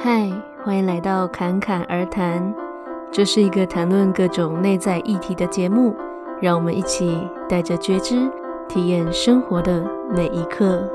嗨，欢迎来到侃侃而谈。这是一个谈论各种内在议题的节目，让我们一起带着觉知，体验生活的每一刻。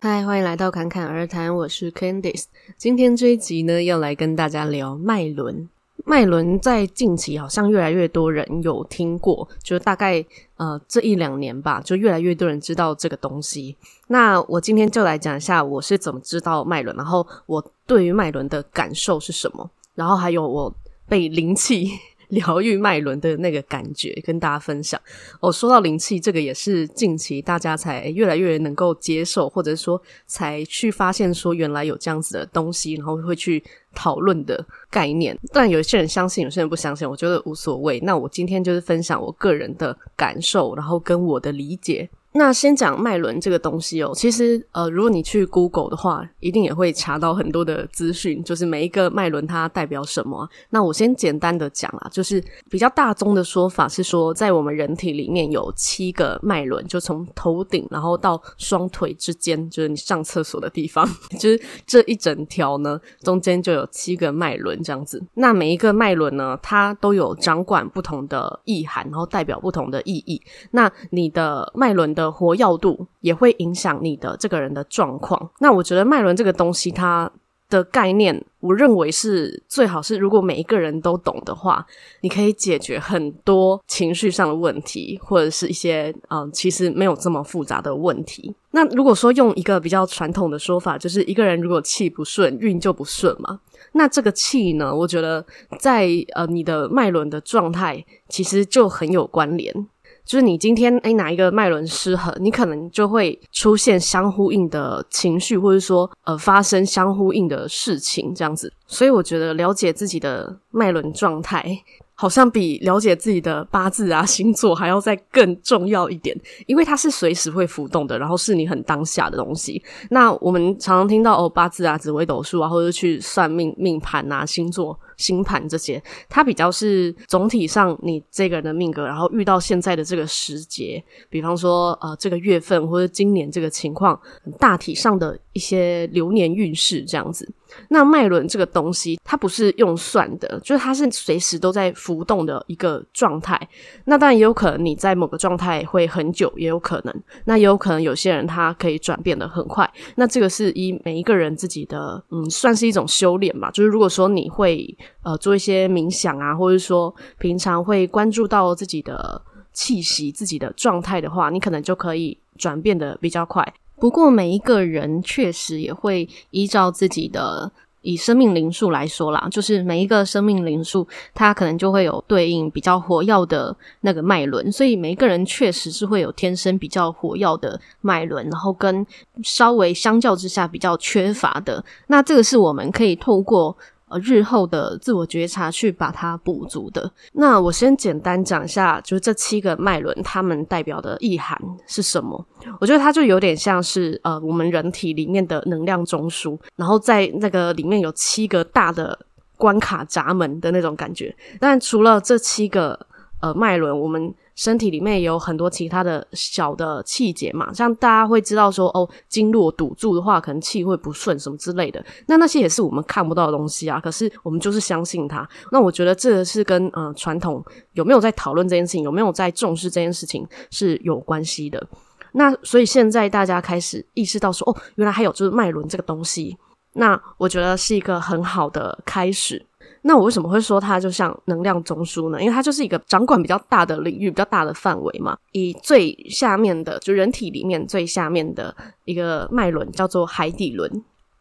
嗨，欢迎来到侃侃而谈，我是 Candice。今天这一集呢，要来跟大家聊脉轮。麦伦在近期好像越来越多人有听过，就大概呃这一两年吧，就越来越多人知道这个东西。那我今天就来讲一下我是怎么知道麦伦，然后我对于麦伦的感受是什么，然后还有我被灵气。疗愈脉轮的那个感觉，跟大家分享。哦，说到灵气，这个也是近期大家才越来越能够接受，或者说才去发现说原来有这样子的东西，然后会去讨论的概念。但有些人相信，有些人不相信，我觉得无所谓。那我今天就是分享我个人的感受，然后跟我的理解。那先讲脉轮这个东西哦，其实呃，如果你去 Google 的话，一定也会查到很多的资讯，就是每一个脉轮它代表什么。那我先简单的讲啦，就是比较大宗的说法是说，在我们人体里面有七个脉轮，就从头顶然后到双腿之间，就是你上厕所的地方，就是这一整条呢，中间就有七个脉轮这样子。那每一个脉轮呢，它都有掌管不同的意涵，然后代表不同的意义。那你的脉轮的的活跃度也会影响你的这个人的状况。那我觉得脉轮这个东西，它的概念，我认为是最好是，如果每一个人都懂的话，你可以解决很多情绪上的问题，或者是一些嗯，其实没有这么复杂的问题。那如果说用一个比较传统的说法，就是一个人如果气不顺，运就不顺嘛。那这个气呢，我觉得在呃你的脉轮的状态，其实就很有关联。就是你今天诶哪一个脉轮失衡，你可能就会出现相呼应的情绪，或者说呃发生相呼应的事情这样子。所以我觉得了解自己的脉轮状态，好像比了解自己的八字啊星座还要再更重要一点，因为它是随时会浮动的，然后是你很当下的东西。那我们常常听到哦八字啊、紫微斗数啊，或者去算命命盘啊、星座。星盘这些，它比较是总体上你这个人的命格，然后遇到现在的这个时节，比方说呃这个月份或者今年这个情况，大体上的一些流年运势这样子。那脉轮这个东西，它不是用算的，就是它是随时都在浮动的一个状态。那当然也有可能你在某个状态会很久，也有可能。那也有可能有些人他可以转变得很快。那这个是以每一个人自己的，嗯，算是一种修炼嘛。就是如果说你会呃做一些冥想啊，或者说平常会关注到自己的气息、自己的状态的话，你可能就可以转变得比较快。不过每一个人确实也会依照自己的，以生命灵数来说啦，就是每一个生命灵数，它可能就会有对应比较火药的那个脉轮，所以每一个人确实是会有天生比较火药的脉轮，然后跟稍微相较之下比较缺乏的，那这个是我们可以透过。呃，日后的自我觉察去把它补足的。那我先简单讲一下，就是这七个脉轮，它们代表的意涵是什么？我觉得它就有点像是呃，我们人体里面的能量中枢，然后在那个里面有七个大的关卡闸门的那种感觉。但除了这七个呃脉轮，我们身体里面也有很多其他的小的气节嘛，像大家会知道说，哦，经络堵住的话，可能气会不顺什么之类的。那那些也是我们看不到的东西啊，可是我们就是相信它。那我觉得这个是跟呃传统有没有在讨论这件事情，有没有在重视这件事情是有关系的。那所以现在大家开始意识到说，哦，原来还有就是脉轮这个东西，那我觉得是一个很好的开始。那我为什么会说它就像能量中枢呢？因为它就是一个掌管比较大的领域、比较大的范围嘛。以最下面的，就人体里面最下面的一个脉轮叫做海底轮，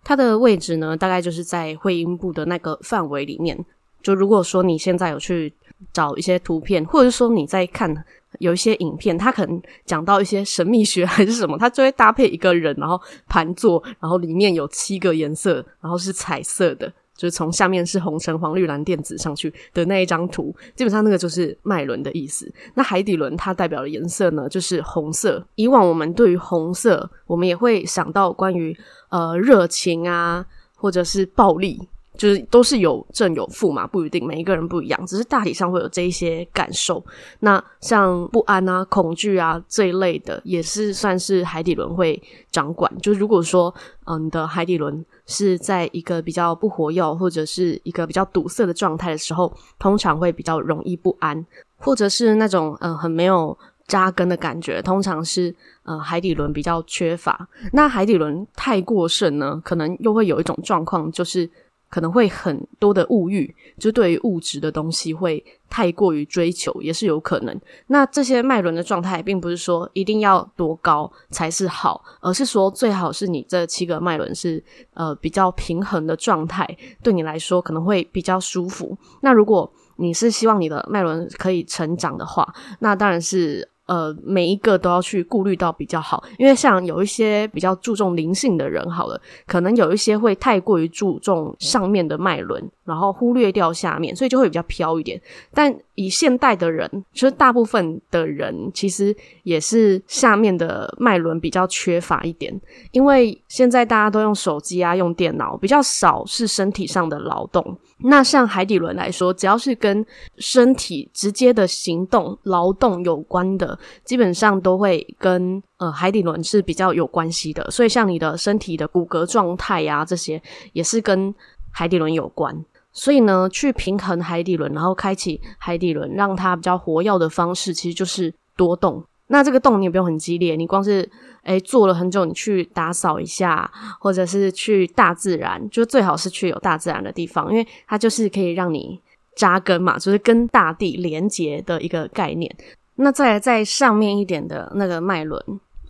它的位置呢，大概就是在会阴部的那个范围里面。就如果说你现在有去找一些图片，或者说你在看有一些影片，它可能讲到一些神秘学还是什么，它就会搭配一个人，然后盘坐，然后里面有七个颜色，然后是彩色的。就是从下面是红橙黄绿蓝靛紫上去的那一张图，基本上那个就是脉轮的意思。那海底轮它代表的颜色呢，就是红色。以往我们对于红色，我们也会想到关于呃热情啊，或者是暴力。就是都是有正有负嘛，不一定每一个人不一样，只是大体上会有这一些感受。那像不安啊、恐惧啊这一类的，也是算是海底轮会掌管。就如果说，嗯，你的海底轮是在一个比较不活跃或者是一个比较堵塞的状态的时候，通常会比较容易不安，或者是那种嗯很没有扎根的感觉，通常是呃海底轮比较缺乏。那海底轮太过盛呢，可能又会有一种状况，就是。可能会很多的物欲，就对于物质的东西会太过于追求，也是有可能。那这些脉轮的状态，并不是说一定要多高才是好，而是说最好是你这七个脉轮是呃比较平衡的状态，对你来说可能会比较舒服。那如果你是希望你的脉轮可以成长的话，那当然是。呃，每一个都要去顾虑到比较好，因为像有一些比较注重灵性的人，好了，可能有一些会太过于注重上面的脉轮，然后忽略掉下面，所以就会比较飘一点。但以现代的人，其实大部分的人其实也是下面的脉轮比较缺乏一点，因为现在大家都用手机啊，用电脑，比较少是身体上的劳动。那像海底轮来说，只要是跟身体直接的行动、劳动有关的，基本上都会跟呃海底轮是比较有关系的。所以像你的身体的骨骼状态呀，这些也是跟海底轮有关。所以呢，去平衡海底轮，然后开启海底轮，让它比较活跃的方式，其实就是多动。那这个动你也不用很激烈，你光是诶坐了很久，你去打扫一下，或者是去大自然，就最好是去有大自然的地方，因为它就是可以让你扎根嘛，就是跟大地连接的一个概念。那再来在上面一点的那个脉轮，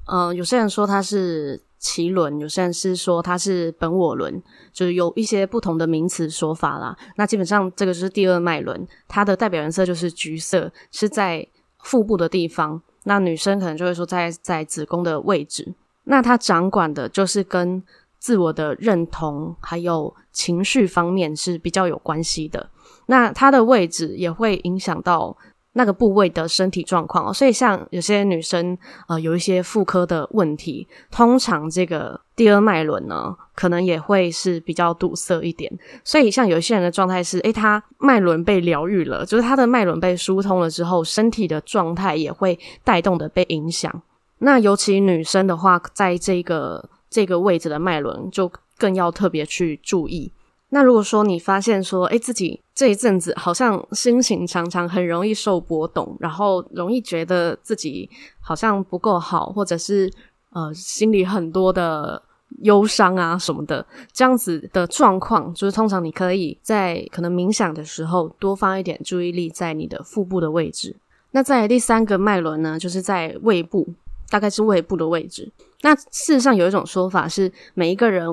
呃，有些人说它是脐轮，有些人是说它是本我轮，就是有一些不同的名词说法啦。那基本上这个就是第二脉轮，它的代表颜色就是橘色，是在腹部的地方。那女生可能就会说在在子宫的位置，那她掌管的就是跟自我的认同还有情绪方面是比较有关系的。那她的位置也会影响到。那个部位的身体状况哦，所以像有些女生呃有一些妇科的问题，通常这个第二脉轮呢，可能也会是比较堵塞一点。所以像有些人的状态是，诶，她脉轮被疗愈了，就是她的脉轮被疏通了之后，身体的状态也会带动的被影响。那尤其女生的话，在这个这个位置的脉轮，就更要特别去注意。那如果说你发现说，诶，自己这一阵子好像心情常常很容易受波动，然后容易觉得自己好像不够好，或者是呃心里很多的忧伤啊什么的，这样子的状况，就是通常你可以在可能冥想的时候多放一点注意力在你的腹部的位置。那在第三个脉轮呢，就是在胃部，大概是胃部的位置。那事实上有一种说法是，每一个人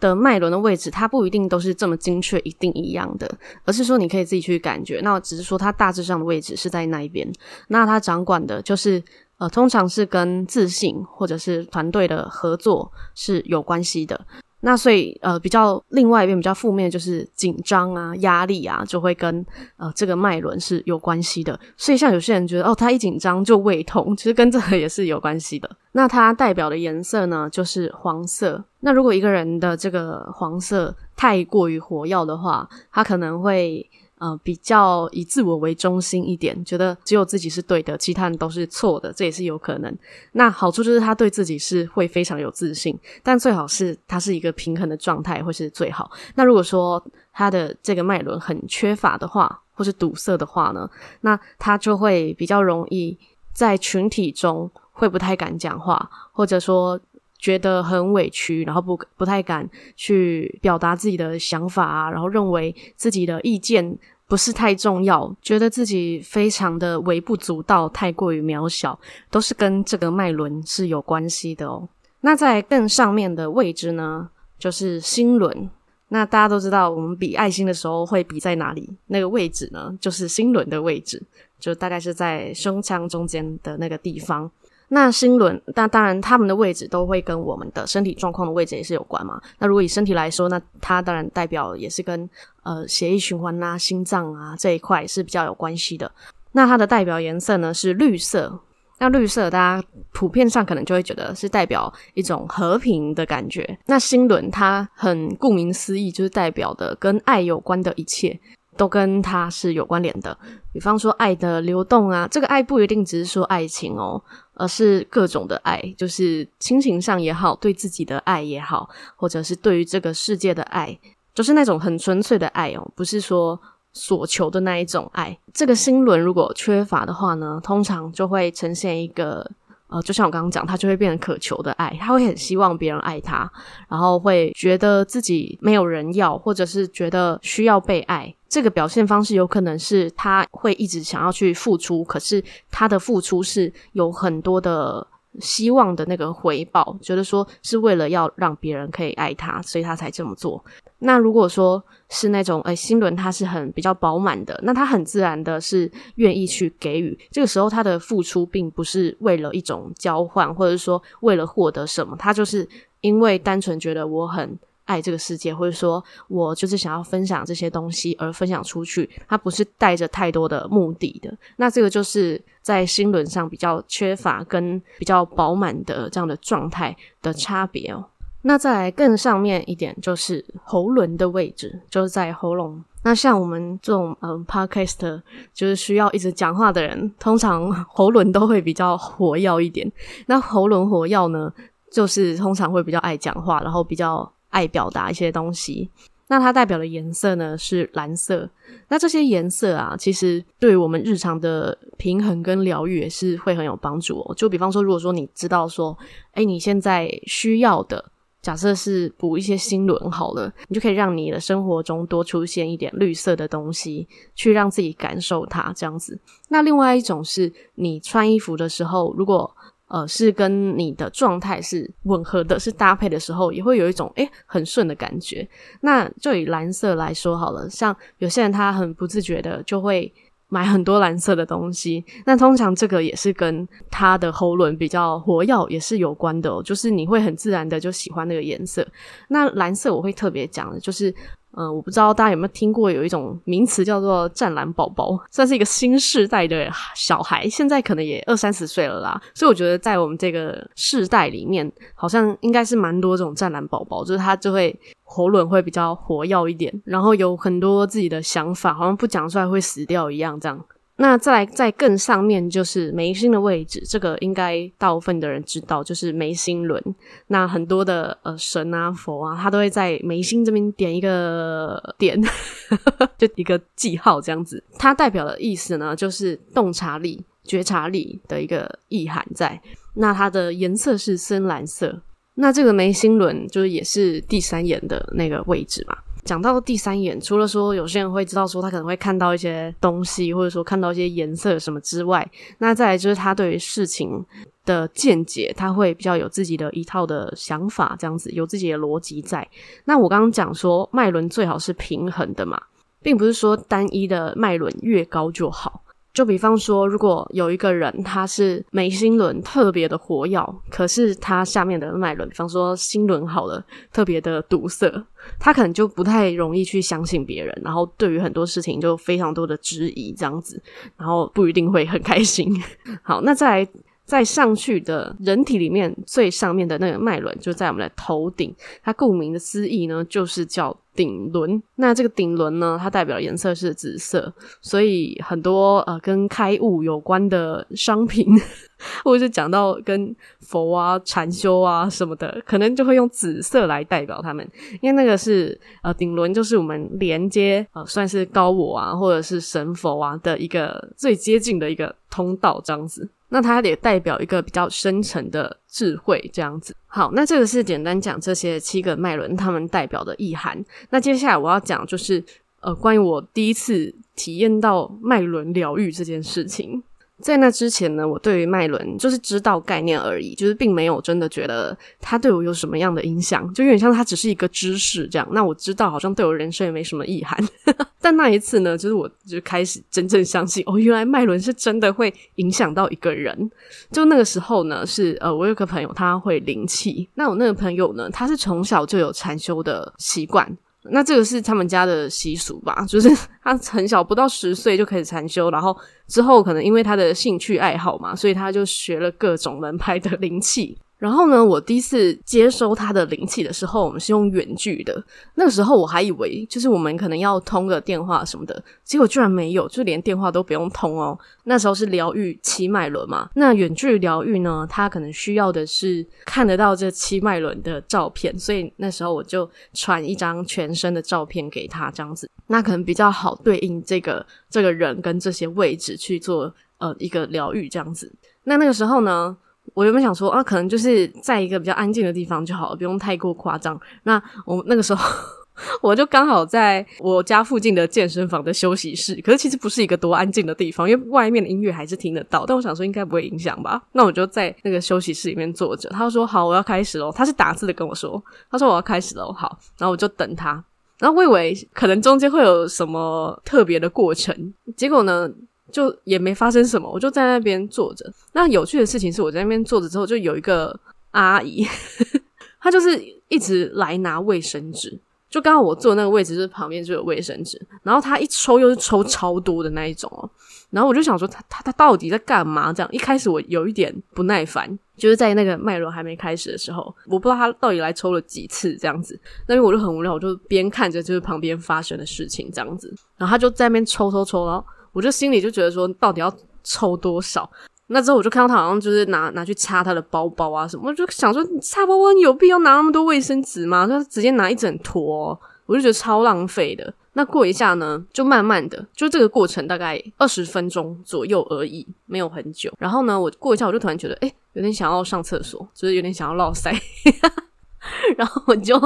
的脉轮的位置，它不一定都是这么精确、一定一样的，而是说你可以自己去感觉。那只是说它大致上的位置是在那一边。那它掌管的就是，呃，通常是跟自信或者是团队的合作是有关系的。那所以，呃，比较另外一边比较负面就是紧张啊、压力啊，就会跟呃这个脉轮是有关系的。所以，像有些人觉得，哦，他一紧张就胃痛，其实跟这个也是有关系的。那它代表的颜色呢，就是黄色。那如果一个人的这个黄色太过于火药的话，他可能会。呃，比较以自我为中心一点，觉得只有自己是对的，其他人都是错的，这也是有可能。那好处就是他对自己是会非常有自信，但最好是他是一个平衡的状态，会是最好。那如果说他的这个脉轮很缺乏的话，或是堵塞的话呢，那他就会比较容易在群体中会不太敢讲话，或者说。觉得很委屈，然后不不太敢去表达自己的想法啊，然后认为自己的意见不是太重要，觉得自己非常的微不足道，太过于渺小，都是跟这个脉轮是有关系的哦。那在更上面的位置呢，就是心轮。那大家都知道，我们比爱心的时候会比在哪里？那个位置呢，就是心轮的位置，就大概是在胸腔中间的那个地方。那心轮，那当然，他们的位置都会跟我们的身体状况的位置也是有关嘛。那如果以身体来说，那它当然代表也是跟呃血液循环啊、心脏啊这一块是比较有关系的。那它的代表颜色呢是绿色。那绿色大家普遍上可能就会觉得是代表一种和平的感觉。那星轮它很顾名思义，就是代表的跟爱有关的一切。都跟它是有关联的，比方说爱的流动啊，这个爱不一定只是说爱情哦，而是各种的爱，就是亲情上也好，对自己的爱也好，或者是对于这个世界的爱，就是那种很纯粹的爱哦，不是说所求的那一种爱。这个心轮如果缺乏的话呢，通常就会呈现一个。呃，就像我刚刚讲，他就会变成渴求的爱，他会很希望别人爱他，然后会觉得自己没有人要，或者是觉得需要被爱。这个表现方式有可能是他会一直想要去付出，可是他的付出是有很多的。希望的那个回报，觉得说是为了要让别人可以爱他，所以他才这么做。那如果说是那种，诶，心轮他是很比较饱满的，那他很自然的是愿意去给予。这个时候他的付出并不是为了一种交换，或者说为了获得什么，他就是因为单纯觉得我很。爱这个世界，或者说我就是想要分享这些东西而分享出去，它不是带着太多的目的的。那这个就是在心轮上比较缺乏跟比较饱满的这样的状态的差别哦。那再来更上面一点，就是喉轮的位置，就是在喉咙。那像我们这种嗯，Podcast 就是需要一直讲话的人，通常喉轮都会比较活跃一点。那喉轮活跃呢，就是通常会比较爱讲话，然后比较。爱表达一些东西，那它代表的颜色呢是蓝色。那这些颜色啊，其实对我们日常的平衡跟疗愈也是会很有帮助哦。就比方说，如果说你知道说，诶，你现在需要的，假设是补一些心轮好了，你就可以让你的生活中多出现一点绿色的东西，去让自己感受它这样子。那另外一种是你穿衣服的时候，如果呃，是跟你的状态是吻合的，是搭配的时候，也会有一种诶很顺的感觉。那就以蓝色来说好了，像有些人他很不自觉的就会买很多蓝色的东西，那通常这个也是跟他的喉轮比较活跃也是有关的，就是你会很自然的就喜欢那个颜色。那蓝色我会特别讲的就是。嗯、我不知道大家有没有听过有一种名词叫做“湛蓝宝宝”，算是一个新世代的小孩，现在可能也二三十岁了啦。所以我觉得在我们这个世代里面，好像应该是蛮多这种湛蓝宝宝，就是他就会喉咙会比较活跃一点，然后有很多自己的想法，好像不讲出来会死掉一样，这样。那再来，在更上面就是眉心的位置，这个应该大部分的人知道，就是眉心轮。那很多的呃神啊佛啊，他都会在眉心这边点一个点，就一个记号这样子。它代表的意思呢，就是洞察力、觉察力的一个意涵在。那它的颜色是深蓝色。那这个眉心轮就是也是第三眼的那个位置嘛。讲到第三眼，除了说有些人会知道说他可能会看到一些东西，或者说看到一些颜色什么之外，那再来就是他对于事情的见解，他会比较有自己的一套的想法，这样子有自己的逻辑在。那我刚刚讲说脉轮最好是平衡的嘛，并不是说单一的脉轮越高就好。就比方说，如果有一个人他是眉心轮特别的活跃，可是他下面的脉轮，比方说心轮好了，特别的堵塞，他可能就不太容易去相信别人，然后对于很多事情就非常多的质疑这样子，然后不一定会很开心。好，那再来。在上去的人体里面最上面的那个脉轮就在我们的头顶，它顾名的思义呢，就是叫顶轮。那这个顶轮呢，它代表颜色是紫色，所以很多呃跟开悟有关的商品，或者是讲到跟佛啊、禅修啊什么的，可能就会用紫色来代表他们，因为那个是呃顶轮，就是我们连接呃算是高我啊，或者是神佛啊的一个最接近的一个通道，这样子。那它得代表一个比较深层的智慧，这样子。好，那这个是简单讲这些七个脉轮它们代表的意涵。那接下来我要讲就是，呃，关于我第一次体验到脉轮疗愈这件事情。在那之前呢，我对于麦伦就是知道概念而已，就是并没有真的觉得它对我有什么样的影响，就有点像它只是一个知识这样。那我知道好像对我人生也没什么意涵。但那一次呢，就是我就开始真正相信哦，原来麦伦是真的会影响到一个人。就那个时候呢，是呃，我有个朋友他会灵气，那我那个朋友呢，他是从小就有禅修的习惯。那这个是他们家的习俗吧，就是他很小，不到十岁就开始禅修，然后之后可能因为他的兴趣爱好嘛，所以他就学了各种门派的灵气。然后呢，我第一次接收他的灵气的时候，我们是用远距的。那个时候我还以为就是我们可能要通个电话什么的，结果居然没有，就连电话都不用通哦。那时候是疗愈七脉轮嘛，那远距疗愈呢，他可能需要的是看得到这七脉轮的照片，所以那时候我就传一张全身的照片给他，这样子，那可能比较好对应这个这个人跟这些位置去做呃一个疗愈这样子。那那个时候呢，我原本想说啊，可能就是在一个比较安静的地方就好了，不用太过夸张。那我那个时候 我就刚好在我家附近的健身房的休息室，可是其实不是一个多安静的地方，因为外面的音乐还是听得到。但我想说应该不会影响吧？那我就在那个休息室里面坐着。他说好，我要开始喽。他是打字的跟我说，他说我要开始喽。好，然后我就等他。然后我以为可能中间会有什么特别的过程，结果呢？就也没发生什么，我就在那边坐着。那有趣的事情是，我在那边坐着之后，就有一个阿姨，她就是一直来拿卫生纸。就刚好我坐那个位置，就是旁边就有卫生纸。然后她一抽又是抽超多的那一种哦。然后我就想说，她她她到底在干嘛？这样一开始我有一点不耐烦，就是在那个脉轮还没开始的时候，我不知道她到底来抽了几次这样子。那因为我就很无聊，我就边看着就是旁边发生的事情这样子。然后她就在那边抽抽抽，然后。我就心里就觉得说，到底要抽多少？那之后我就看到他好像就是拿拿去擦他的包包啊什么，我就想说，擦包包有必要拿那么多卫生纸吗？他直接拿一整坨，我就觉得超浪费的。那过一下呢，就慢慢的，就这个过程大概二十分钟左右而已，没有很久。然后呢，我过一下我就突然觉得，诶，有点想要上厕所，就是有点想要落塞。然后我就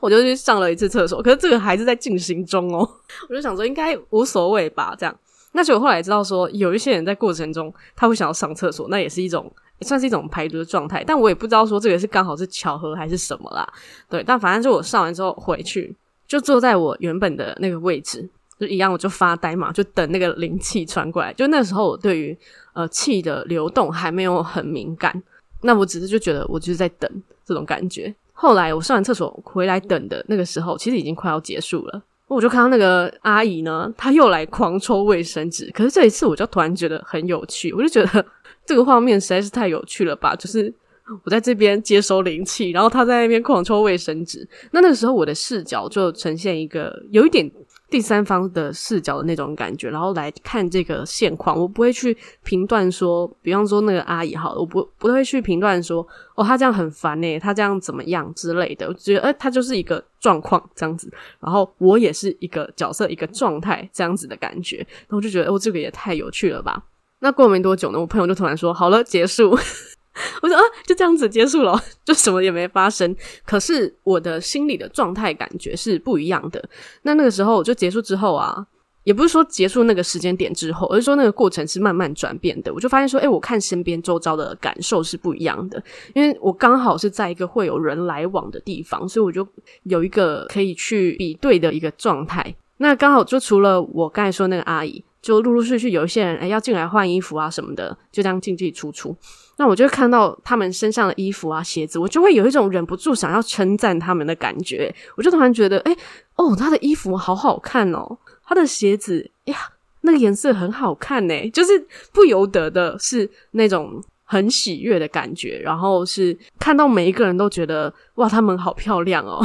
我就去上了一次厕所，可是这个还是在进行中哦。我就想说，应该无所谓吧，这样。那就我后来知道说，有一些人在过程中他会想要上厕所，那也是一种也算是一种排毒的状态。但我也不知道说这个是刚好是巧合还是什么啦。对，但反正就我上完之后回去，就坐在我原本的那个位置，就一样，我就发呆嘛，就等那个灵气传过来。就那时候我对于呃气的流动还没有很敏感，那我只是就觉得我就是在等这种感觉。后来我上完厕所回来等的那个时候，其实已经快要结束了。我就看到那个阿姨呢，她又来狂抽卫生纸。可是这一次，我就突然觉得很有趣，我就觉得 这个画面实在是太有趣了吧！就是我在这边接收灵气，然后她在那边狂抽卫生纸。那那个时候，我的视角就呈现一个有一点。第三方的视角的那种感觉，然后来看这个现况，我不会去评断说，比方说那个阿姨好了，我不不会去评断说，哦，她这样很烦诶，她这样怎么样之类的，我觉得，诶，她就是一个状况这样子，然后我也是一个角色，一个状态这样子的感觉，然后就觉得，哦，这个也太有趣了吧。那过没多久呢，我朋友就突然说，好了，结束。我说啊，就这样子结束了，就什么也没发生。可是我的心里的状态感觉是不一样的。那那个时候就结束之后啊，也不是说结束那个时间点之后，而是说那个过程是慢慢转变的。我就发现说，诶，我看身边周遭的感受是不一样的，因为我刚好是在一个会有人来往的地方，所以我就有一个可以去比对的一个状态。那刚好就除了我刚才说那个阿姨。就陆陆续续有一些人诶要进来换衣服啊什么的，就这样进进出出。那我就看到他们身上的衣服啊鞋子，我就会有一种忍不住想要称赞他们的感觉。我就突然觉得，诶哦，他的衣服好好看哦，他的鞋子呀，那个颜色很好看诶，就是不由得的是那种很喜悦的感觉，然后是看到每一个人都觉得哇，他们好漂亮哦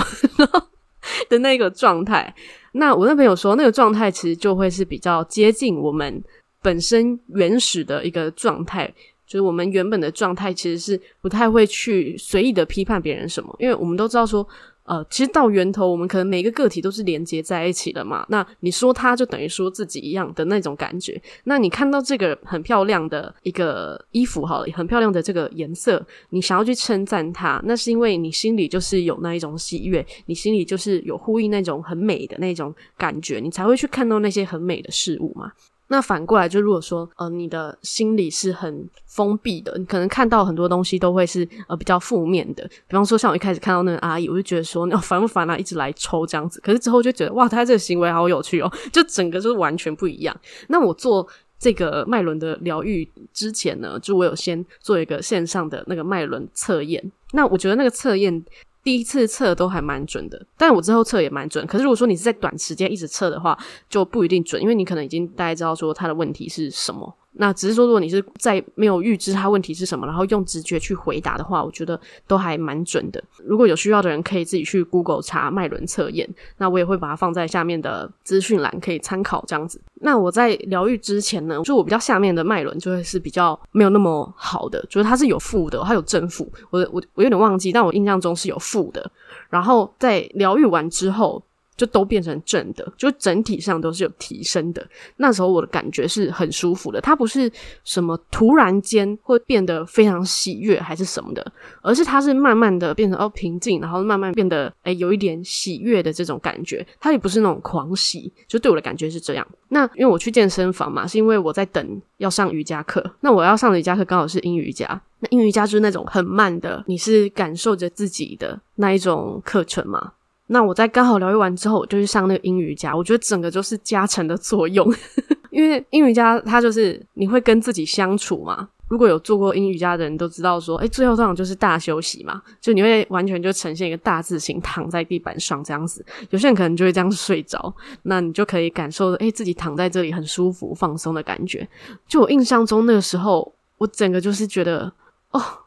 的那个状态。那我那朋友说，那个状态其实就会是比较接近我们本身原始的一个状态，就是我们原本的状态其实是不太会去随意的批判别人什么，因为我们都知道说。呃，其实到源头，我们可能每个个体都是连接在一起的嘛。那你说他就等于说自己一样的那种感觉。那你看到这个很漂亮的一个衣服，好了，很漂亮的这个颜色，你想要去称赞它，那是因为你心里就是有那一种喜悦，你心里就是有呼应那种很美的那种感觉，你才会去看到那些很美的事物嘛。那反过来，就如果说，呃，你的心里是很封闭的，你可能看到很多东西都会是呃比较负面的。比方说，像我一开始看到那个阿姨，我就觉得说，那烦不烦啊，一直来抽这样子。可是之后就觉得，哇，他这个行为好有趣哦，就整个就是完全不一样。那我做这个脉轮的疗愈之前呢，就我有先做一个线上的那个脉轮测验。那我觉得那个测验。第一次测都还蛮准的，但我之后测也蛮准。可是如果说你是在短时间一直测的话，就不一定准，因为你可能已经大概知道说它的问题是什么。那只是说，如果你是在没有预知他问题是什么，然后用直觉去回答的话，我觉得都还蛮准的。如果有需要的人，可以自己去 Google 查脉轮测验。那我也会把它放在下面的资讯栏，可以参考这样子。那我在疗愈之前呢，就我比较下面的脉轮就会是比较没有那么好的，就是它是有负的，它有正负。我我我有点忘记，但我印象中是有负的。然后在疗愈完之后。就都变成正的，就整体上都是有提升的。那时候我的感觉是很舒服的，它不是什么突然间会变得非常喜悦还是什么的，而是它是慢慢的变成哦平静，然后慢慢变得诶有一点喜悦的这种感觉。它也不是那种狂喜，就对我的感觉是这样。那因为我去健身房嘛，是因为我在等要上瑜伽课。那我要上的瑜伽课刚好是阴瑜伽，那阴瑜伽就是那种很慢的，你是感受着自己的那一种课程嘛。那我在刚好疗愈完之后，我就去上那个阴瑜伽，我觉得整个就是加成的作用，因为阴瑜伽它就是你会跟自己相处嘛。如果有做过阴瑜伽的人都知道说，诶，最后通常就是大休息嘛，就你会完全就呈现一个大字形躺在地板上这样子。有些人可能就会这样睡着，那你就可以感受诶，自己躺在这里很舒服放松的感觉。就我印象中那个时候，我整个就是觉得。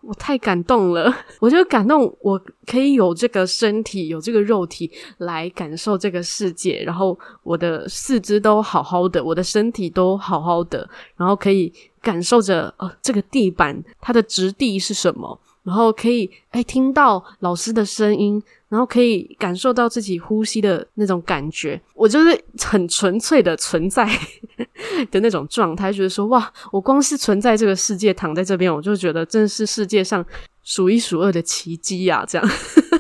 我太感动了！我就感动，我可以有这个身体，有这个肉体来感受这个世界，然后我的四肢都好好的，我的身体都好好的，然后可以感受着，哦，这个地板它的质地是什么。然后可以哎听到老师的声音，然后可以感受到自己呼吸的那种感觉，我就是很纯粹的存在 的那种状态，觉得说哇，我光是存在这个世界，躺在这边，我就觉得真是世界上数一数二的奇迹呀！这样，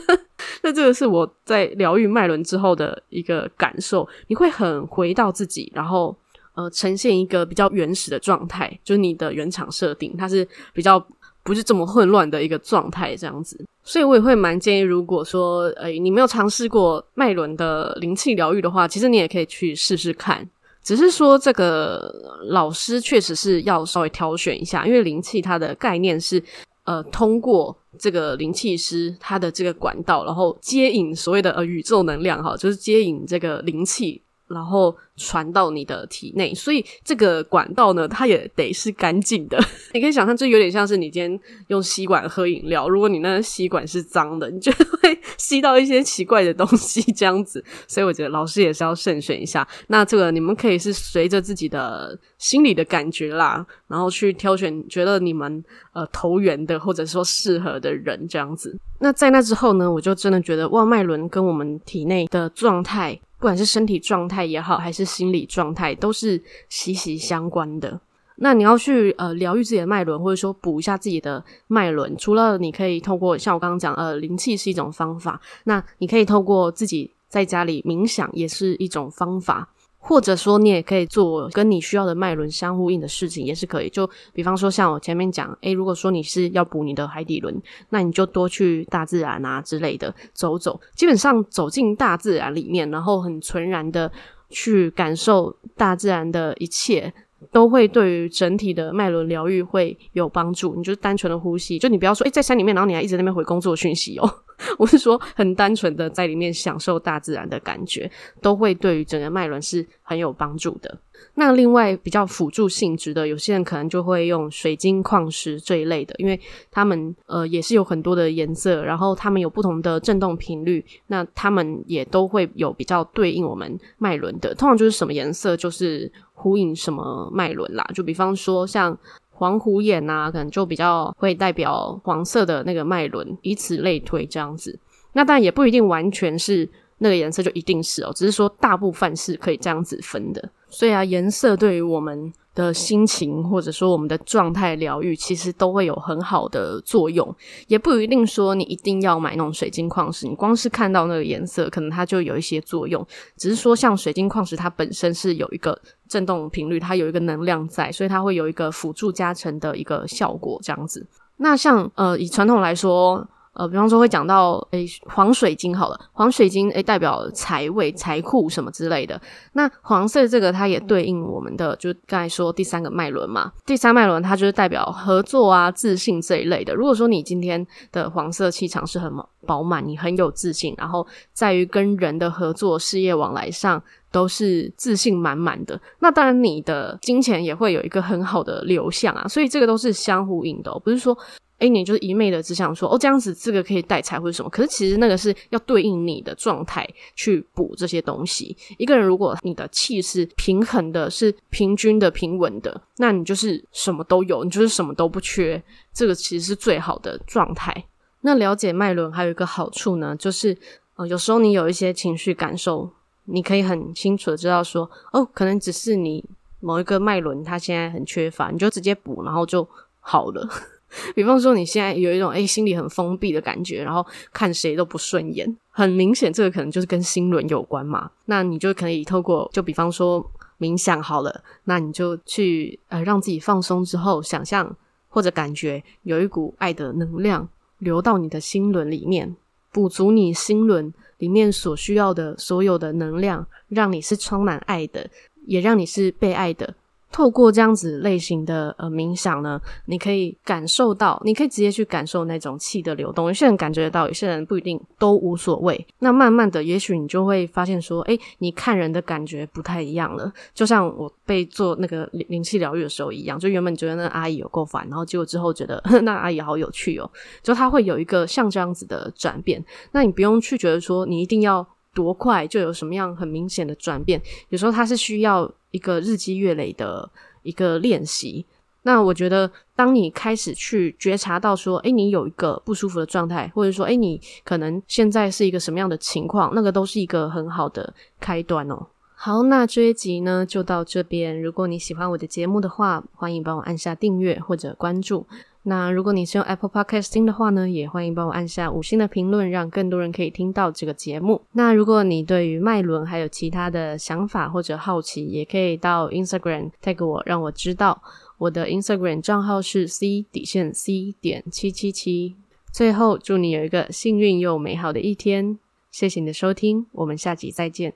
那这个是我在疗愈脉轮之后的一个感受，你会很回到自己，然后呃，呈现一个比较原始的状态，就是你的原厂设定，它是比较。不是这么混乱的一个状态，这样子，所以我也会蛮建议，如果说，呃，你没有尝试过脉轮的灵气疗愈的话，其实你也可以去试试看。只是说，这个老师确实是要稍微挑选一下，因为灵气它的概念是，呃，通过这个灵气师他的这个管道，然后接引所谓的呃宇宙能量，哈，就是接引这个灵气。然后传到你的体内，所以这个管道呢，它也得是干净的。你可以想象，这有点像是你今天用吸管喝饮料，如果你那个吸管是脏的，你就会吸到一些奇怪的东西，这样子。所以我觉得老师也是要慎选一下。那这个你们可以是随着自己的心理的感觉啦，然后去挑选觉得你们呃投缘的或者说适合的人这样子。那在那之后呢，我就真的觉得哇，脉轮跟我们体内的状态。不管是身体状态也好，还是心理状态，都是息息相关的。那你要去呃疗愈自己的脉轮，或者说补一下自己的脉轮，除了你可以透过像我刚刚讲，呃，灵气是一种方法，那你可以透过自己在家里冥想，也是一种方法。或者说，你也可以做跟你需要的脉轮相呼应的事情，也是可以。就比方说，像我前面讲，诶，如果说你是要补你的海底轮，那你就多去大自然啊之类的走走。基本上走进大自然里面，然后很纯然的去感受大自然的一切。都会对于整体的脉轮疗愈会有帮助。你就是单纯的呼吸，就你不要说，诶，在山里面，然后你还一直在那边回工作讯息哦。我是说，很单纯的在里面享受大自然的感觉，都会对于整个脉轮是很有帮助的。那另外比较辅助性质的，有些人可能就会用水晶矿石这一类的，因为他们呃也是有很多的颜色，然后他们有不同的振动频率，那他们也都会有比较对应我们脉轮的。通常就是什么颜色，就是呼应什么脉轮啦。就比方说像黄虎眼啊，可能就比较会代表黄色的那个脉轮，以此类推这样子。那但也不一定完全是那个颜色就一定是哦，只是说大部分是可以这样子分的。所以啊，颜色对于我们的心情或者说我们的状态疗愈，其实都会有很好的作用。也不一定说你一定要买那种水晶矿石，你光是看到那个颜色，可能它就有一些作用。只是说，像水晶矿石，它本身是有一个振动频率，它有一个能量在，所以它会有一个辅助加成的一个效果，这样子。那像呃，以传统来说。呃，比方说会讲到诶黄水晶好了，黄水晶诶代表财位、财库什么之类的。那黄色这个它也对应我们的，就刚才说第三个脉轮嘛，第三脉轮它就是代表合作啊、自信这一类的。如果说你今天的黄色气场是很饱满，你很有自信，然后在于跟人的合作、事业往来上都是自信满满的，那当然你的金钱也会有一个很好的流向啊。所以这个都是相互应的，不是说。哎，你就是一昧的只想说哦，这样子这个可以带财或者什么，可是其实那个是要对应你的状态去补这些东西。一个人如果你的气是平衡的，是平均的、平稳的，那你就是什么都有，你就是什么都不缺，这个其实是最好的状态。那了解脉轮还有一个好处呢，就是呃，有时候你有一些情绪感受，你可以很清楚的知道说，哦，可能只是你某一个脉轮它现在很缺乏，你就直接补，然后就好了。比方说，你现在有一种诶心里很封闭的感觉，然后看谁都不顺眼，很明显，这个可能就是跟心轮有关嘛。那你就可以透过，就比方说冥想好了，那你就去呃让自己放松之后，想象或者感觉有一股爱的能量流到你的心轮里面，补足你心轮里面所需要的所有的能量，让你是充满爱的，也让你是被爱的。透过这样子类型的呃冥想呢，你可以感受到，你可以直接去感受那种气的流动。有些人感觉得到，有些人不一定都无所谓。那慢慢的，也许你就会发现说，诶，你看人的感觉不太一样了。就像我被做那个灵气疗愈的时候一样，就原本觉得那阿姨有够烦，然后结果之后觉得那阿姨好有趣哦，就他会有一个像这样子的转变。那你不用去觉得说你一定要多快就有什么样很明显的转变，有时候它是需要。一个日积月累的一个练习，那我觉得，当你开始去觉察到说，诶，你有一个不舒服的状态，或者说，诶，你可能现在是一个什么样的情况，那个都是一个很好的开端哦。好，那这一集呢，就到这边。如果你喜欢我的节目的话，欢迎帮我按下订阅或者关注。那如果你是用 Apple Podcast 听的话呢，也欢迎帮我按下五星的评论，让更多人可以听到这个节目。那如果你对于脉轮还有其他的想法或者好奇，也可以到 Instagram tag 我，让我知道。我的 Instagram 账号是 C 底线 C 点七七七。最后，祝你有一个幸运又美好的一天。谢谢你的收听，我们下集再见。